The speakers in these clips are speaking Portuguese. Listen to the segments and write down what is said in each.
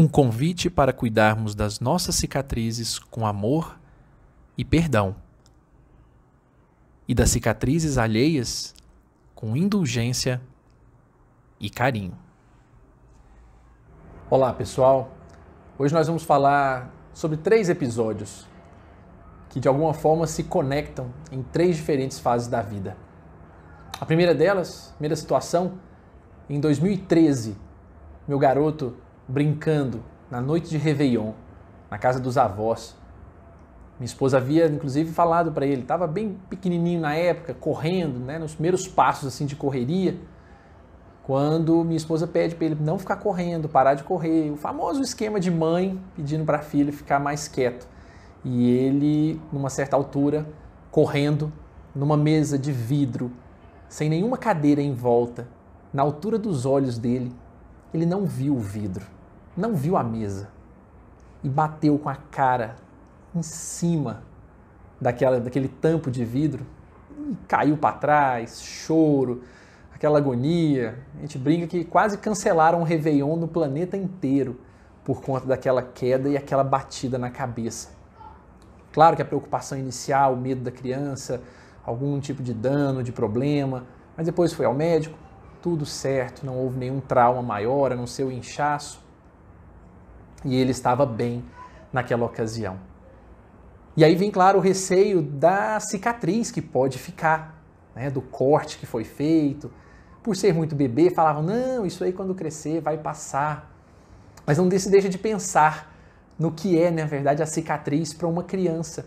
Um convite para cuidarmos das nossas cicatrizes com amor e perdão, e das cicatrizes alheias com indulgência e carinho. Olá pessoal, hoje nós vamos falar sobre três episódios que de alguma forma se conectam em três diferentes fases da vida. A primeira delas, primeira situação, em 2013, meu garoto brincando na noite de Réveillon, na casa dos avós. Minha esposa havia, inclusive, falado para ele, estava bem pequenininho na época, correndo, né, nos primeiros passos assim de correria, quando minha esposa pede para ele não ficar correndo, parar de correr, o famoso esquema de mãe pedindo para a filha ficar mais quieto. E ele, numa certa altura, correndo numa mesa de vidro, sem nenhuma cadeira em volta, na altura dos olhos dele, ele não viu o vidro não viu a mesa e bateu com a cara em cima daquela, daquele tampo de vidro e caiu para trás, choro, aquela agonia. A gente brinca que quase cancelaram o Réveillon no planeta inteiro por conta daquela queda e aquela batida na cabeça. Claro que a preocupação inicial, o medo da criança, algum tipo de dano, de problema, mas depois foi ao médico, tudo certo, não houve nenhum trauma maior, a não ser o inchaço e ele estava bem naquela ocasião. E aí vem, claro, o receio da cicatriz que pode ficar, né, do corte que foi feito. Por ser muito bebê, falavam: não, isso aí quando crescer vai passar. Mas não se deixa de pensar no que é, na verdade, a cicatriz para uma criança.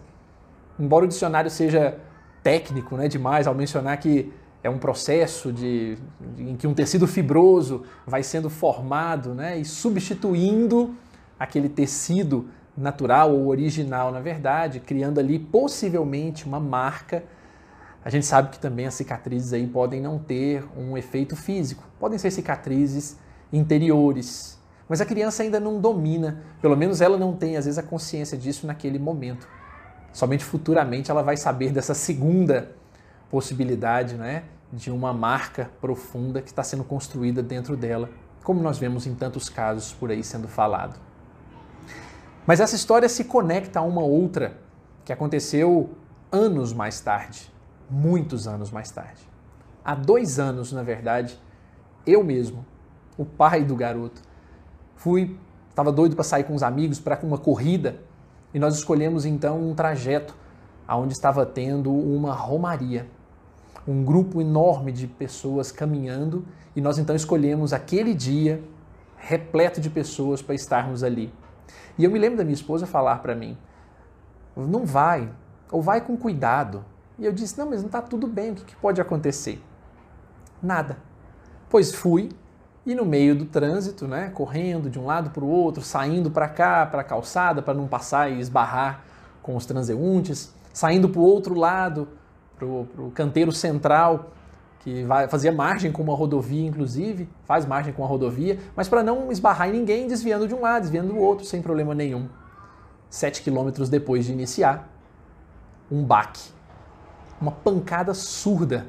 Embora o dicionário seja técnico né, demais ao mencionar que é um processo de, em que um tecido fibroso vai sendo formado né, e substituindo aquele tecido natural ou original, na verdade, criando ali possivelmente uma marca. A gente sabe que também as cicatrizes aí podem não ter um efeito físico, podem ser cicatrizes interiores, mas a criança ainda não domina, pelo menos ela não tem às vezes a consciência disso naquele momento. Somente futuramente ela vai saber dessa segunda possibilidade, né, de uma marca profunda que está sendo construída dentro dela, como nós vemos em tantos casos por aí sendo falado. Mas essa história se conecta a uma outra que aconteceu anos mais tarde, muitos anos mais tarde. Há dois anos, na verdade, eu mesmo, o pai do garoto, fui, estava doido para sair com os amigos para uma corrida e nós escolhemos então um trajeto aonde estava tendo uma romaria, um grupo enorme de pessoas caminhando e nós então escolhemos aquele dia repleto de pessoas para estarmos ali. E eu me lembro da minha esposa falar para mim: não vai, ou vai com cuidado. E eu disse: não, mas não está tudo bem, o que, que pode acontecer? Nada. Pois fui, e no meio do trânsito, né, correndo de um lado para o outro, saindo para cá, para a calçada, para não passar e esbarrar com os transeuntes, saindo para o outro lado, para o canteiro central, que vai, fazia margem com uma rodovia, inclusive, faz margem com a rodovia, mas para não esbarrar em ninguém, desviando de um lado, desviando do outro, sem problema nenhum. Sete quilômetros depois de iniciar, um baque, uma pancada surda,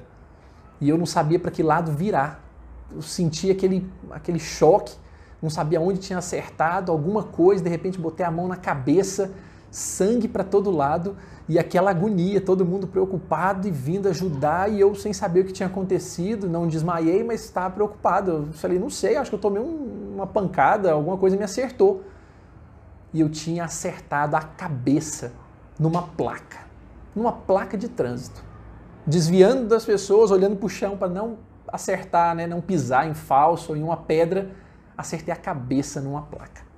e eu não sabia para que lado virar. Eu senti aquele, aquele choque, não sabia onde tinha acertado, alguma coisa, de repente botei a mão na cabeça, sangue para todo lado e aquela agonia, todo mundo preocupado e vindo ajudar e eu sem saber o que tinha acontecido, não desmaiei, mas estava preocupado. Eu falei, não sei, acho que eu tomei um, uma pancada, alguma coisa me acertou. E eu tinha acertado a cabeça numa placa, numa placa de trânsito, desviando das pessoas, olhando para o chão para não acertar, né, não pisar em falso ou em uma pedra, acertei a cabeça numa placa.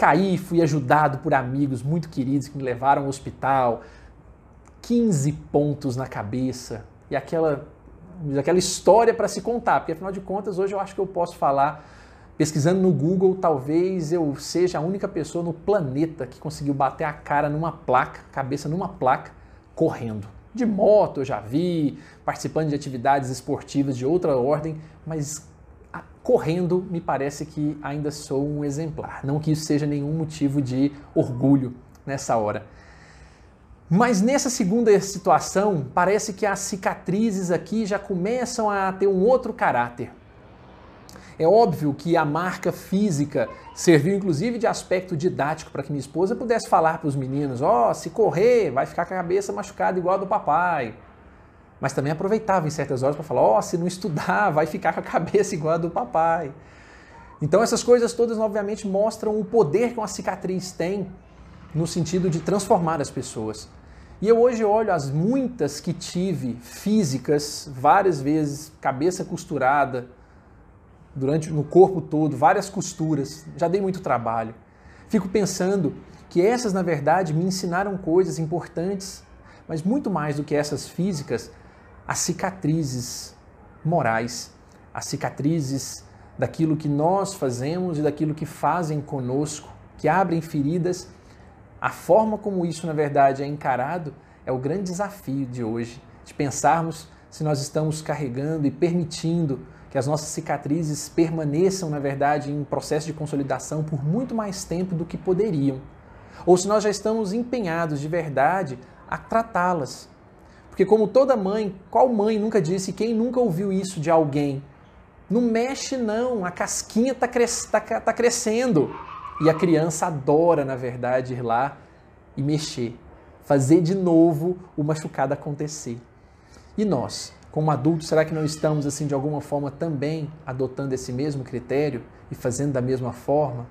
Caí, fui ajudado por amigos muito queridos que me levaram ao hospital. 15 pontos na cabeça e aquela, aquela história para se contar, porque afinal de contas hoje eu acho que eu posso falar, pesquisando no Google, talvez eu seja a única pessoa no planeta que conseguiu bater a cara numa placa, cabeça numa placa, correndo. De moto eu já vi, participando de atividades esportivas de outra ordem, mas correndo, me parece que ainda sou um exemplar. Não que isso seja nenhum motivo de orgulho nessa hora. Mas nessa segunda situação, parece que as cicatrizes aqui já começam a ter um outro caráter. É óbvio que a marca física serviu inclusive de aspecto didático para que minha esposa pudesse falar para os meninos: ó, oh, se correr, vai ficar com a cabeça machucada igual a do papai. Mas também aproveitava em certas horas para falar: ó, oh, se não estudar, vai ficar com a cabeça igual a do papai. Então essas coisas todas, obviamente, mostram o poder que uma cicatriz tem no sentido de transformar as pessoas. E eu hoje olho as muitas que tive físicas, várias vezes, cabeça costurada, durante no corpo todo, várias costuras, já dei muito trabalho. Fico pensando que essas, na verdade, me ensinaram coisas importantes, mas muito mais do que essas físicas, as cicatrizes morais, as cicatrizes daquilo que nós fazemos e daquilo que fazem conosco, que abrem feridas. A forma como isso, na verdade, é encarado é o grande desafio de hoje, de pensarmos se nós estamos carregando e permitindo que as nossas cicatrizes permaneçam, na verdade, em processo de consolidação por muito mais tempo do que poderiam. Ou se nós já estamos empenhados de verdade a tratá-las. Porque, como toda mãe, qual mãe nunca disse, quem nunca ouviu isso de alguém? Não mexe, não, a casquinha está cres tá, tá crescendo. E a criança adora, na verdade, ir lá e mexer, fazer de novo o machucado acontecer. E nós? como adultos, será que não estamos, assim, de alguma forma também adotando esse mesmo critério e fazendo da mesma forma?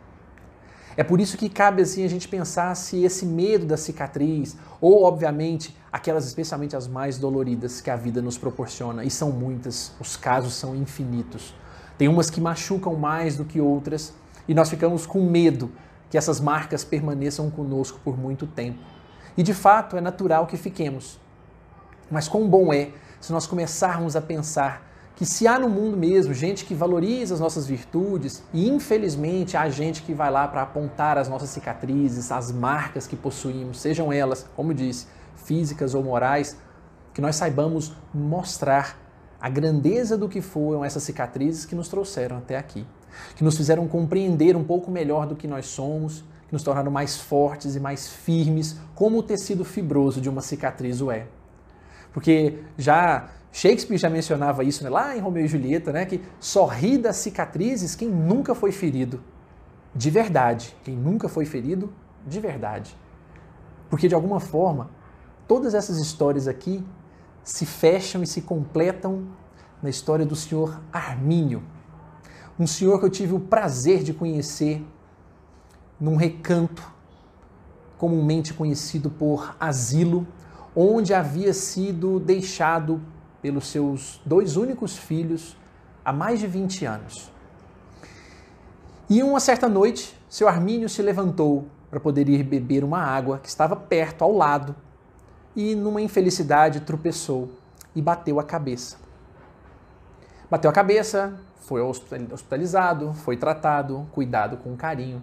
É por isso que cabe, assim, a gente pensar se esse medo da cicatriz, ou, obviamente, aquelas especialmente as mais doloridas que a vida nos proporciona, e são muitas, os casos são infinitos. Tem umas que machucam mais do que outras, e nós ficamos com medo que essas marcas permaneçam conosco por muito tempo. E de fato é natural que fiquemos. Mas quão bom é se nós começarmos a pensar que se há no mundo mesmo gente que valoriza as nossas virtudes e infelizmente há gente que vai lá para apontar as nossas cicatrizes, as marcas que possuímos, sejam elas, como disse, físicas ou morais, que nós saibamos mostrar a grandeza do que foram essas cicatrizes que nos trouxeram até aqui, que nos fizeram compreender um pouco melhor do que nós somos, que nos tornaram mais fortes e mais firmes, como o tecido fibroso de uma cicatriz o é. Porque já Shakespeare já mencionava isso né, lá em Romeu e Julieta, né, que só ri das cicatrizes quem nunca foi ferido de verdade. Quem nunca foi ferido de verdade. Porque de alguma forma, todas essas histórias aqui se fecham e se completam na história do senhor Armínio. Um senhor que eu tive o prazer de conhecer num recanto comumente conhecido por asilo onde havia sido deixado pelos seus dois únicos filhos há mais de 20 anos. E uma certa noite, seu Armínio se levantou para poder ir beber uma água que estava perto, ao lado, e numa infelicidade tropeçou e bateu a cabeça. Bateu a cabeça, foi hospitalizado, foi tratado, cuidado com carinho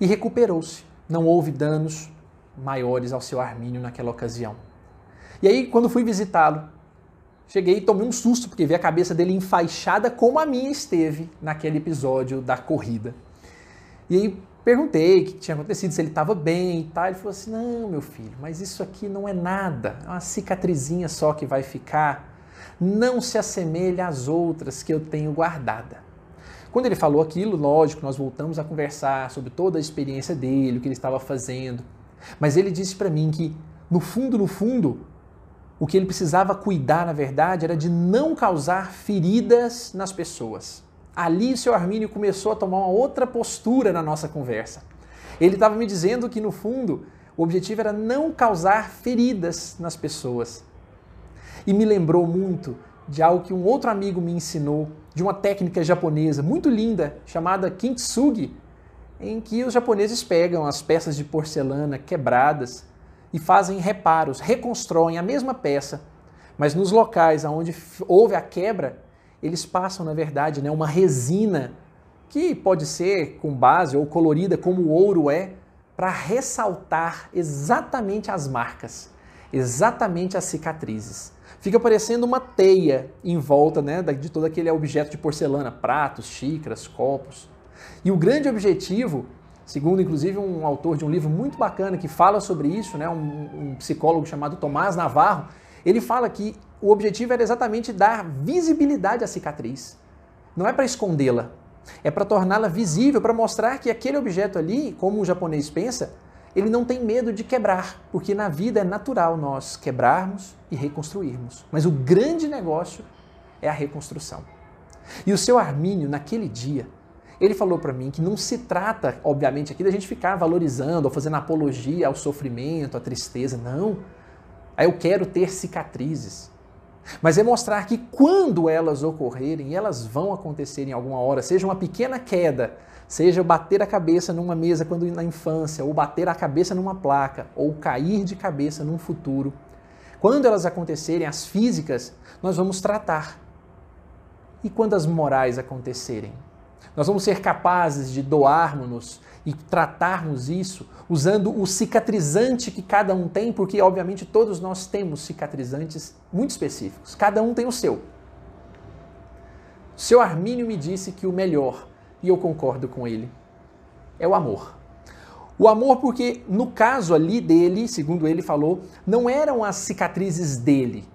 e recuperou-se. Não houve danos, maiores ao seu Armínio naquela ocasião. E aí, quando fui visitá-lo, cheguei e tomei um susto, porque vi a cabeça dele enfaixada como a minha esteve naquele episódio da corrida. E aí perguntei o que tinha acontecido, se ele estava bem e tal. Ele falou assim: Não, meu filho, mas isso aqui não é nada, é uma cicatrizinha só que vai ficar. Não se assemelha às outras que eu tenho guardada. Quando ele falou aquilo, lógico, nós voltamos a conversar sobre toda a experiência dele, o que ele estava fazendo. Mas ele disse para mim que, no fundo, no fundo, o que ele precisava cuidar, na verdade, era de não causar feridas nas pessoas. Ali, o seu Armínio começou a tomar uma outra postura na nossa conversa. Ele estava me dizendo que, no fundo, o objetivo era não causar feridas nas pessoas. E me lembrou muito de algo que um outro amigo me ensinou, de uma técnica japonesa muito linda chamada kintsugi, em que os japoneses pegam as peças de porcelana quebradas e fazem reparos, reconstroem a mesma peça, mas nos locais onde houve a quebra, eles passam, na verdade, né, uma resina que pode ser com base ou colorida como o ouro é, para ressaltar exatamente as marcas, exatamente as cicatrizes. Fica parecendo uma teia em volta né, de todo aquele objeto de porcelana, pratos, xícaras, copos. E o grande objetivo, segundo inclusive um autor de um livro muito bacana que fala sobre isso, né, um, um psicólogo chamado Tomás Navarro, ele fala que o objetivo era exatamente dar visibilidade à cicatriz. não é para escondê-la, é para torná-la visível, para mostrar que aquele objeto ali, como o japonês pensa, ele não tem medo de quebrar, porque na vida é natural nós quebrarmos e reconstruirmos. Mas o grande negócio é a reconstrução. E o seu Armínio, naquele dia, ele falou para mim que não se trata, obviamente, aqui da gente ficar valorizando ou fazendo apologia ao sofrimento, à tristeza. Não. Aí eu quero ter cicatrizes. Mas é mostrar que quando elas ocorrerem, elas vão acontecer em alguma hora, seja uma pequena queda, seja bater a cabeça numa mesa quando na infância, ou bater a cabeça numa placa, ou cair de cabeça num futuro. Quando elas acontecerem, as físicas, nós vamos tratar. E quando as morais acontecerem? Nós vamos ser capazes de doarmos-nos e tratarmos isso usando o cicatrizante que cada um tem, porque obviamente todos nós temos cicatrizantes muito específicos. Cada um tem o seu. Seu Armínio me disse que o melhor, e eu concordo com ele, é o amor. O amor, porque no caso ali dele, segundo ele falou, não eram as cicatrizes dele.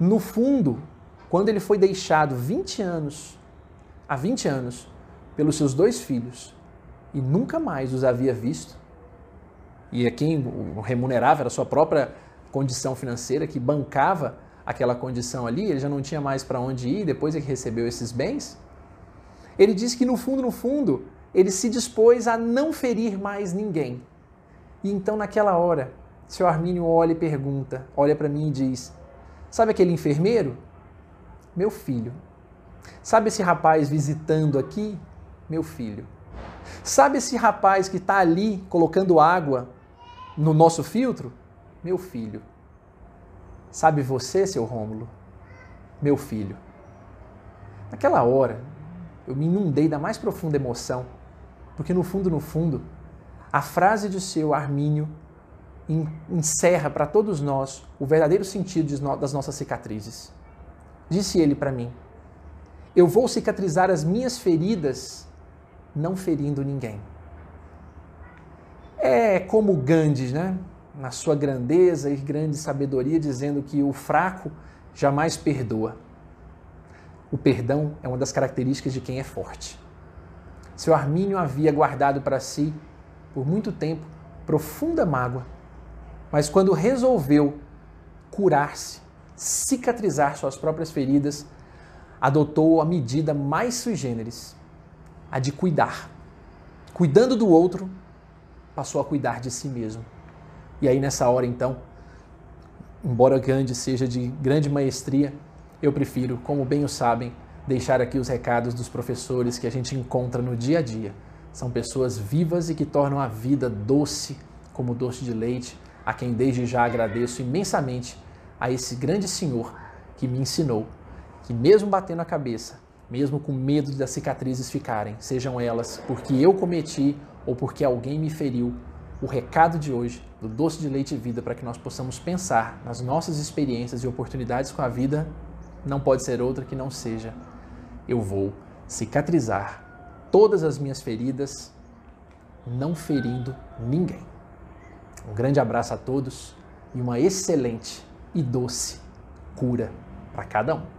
No fundo, quando ele foi deixado 20 anos, há 20 anos, pelos seus dois filhos, e nunca mais os havia visto, e a quem o remunerava era a sua própria condição financeira, que bancava aquela condição ali, ele já não tinha mais para onde ir depois é que recebeu esses bens. Ele diz que no fundo, no fundo, ele se dispôs a não ferir mais ninguém. E então, naquela hora, seu Armínio olha e pergunta, olha para mim e diz: Sabe aquele enfermeiro? Meu filho. Sabe esse rapaz visitando aqui? Meu filho. Sabe esse rapaz que está ali colocando água no nosso filtro? Meu filho. Sabe você, seu Rômulo? Meu filho. Naquela hora, eu me inundei da mais profunda emoção, porque no fundo, no fundo, a frase de seu Armínio encerra para todos nós o verdadeiro sentido das nossas cicatrizes. Disse ele para mim: Eu vou cicatrizar as minhas feridas não ferindo ninguém. É como Gandhi, né? na sua grandeza e grande sabedoria, dizendo que o fraco jamais perdoa. O perdão é uma das características de quem é forte. Seu Armínio havia guardado para si, por muito tempo, profunda mágoa, mas quando resolveu curar-se, cicatrizar suas próprias feridas, adotou a medida mais sui generis, a de cuidar. Cuidando do outro, passou a cuidar de si mesmo. E aí, nessa hora, então, embora Gandhi seja de grande maestria, eu prefiro, como bem o sabem, deixar aqui os recados dos professores que a gente encontra no dia a dia. São pessoas vivas e que tornam a vida doce como doce de leite, a quem desde já agradeço imensamente a esse grande senhor que me ensinou que, mesmo batendo a cabeça, mesmo com medo das cicatrizes ficarem, sejam elas porque eu cometi ou porque alguém me feriu, o recado de hoje do Doce de Leite Vida para que nós possamos pensar nas nossas experiências e oportunidades com a vida não pode ser outra que não seja eu vou cicatrizar todas as minhas feridas, não ferindo ninguém. Um grande abraço a todos e uma excelente e doce cura para cada um.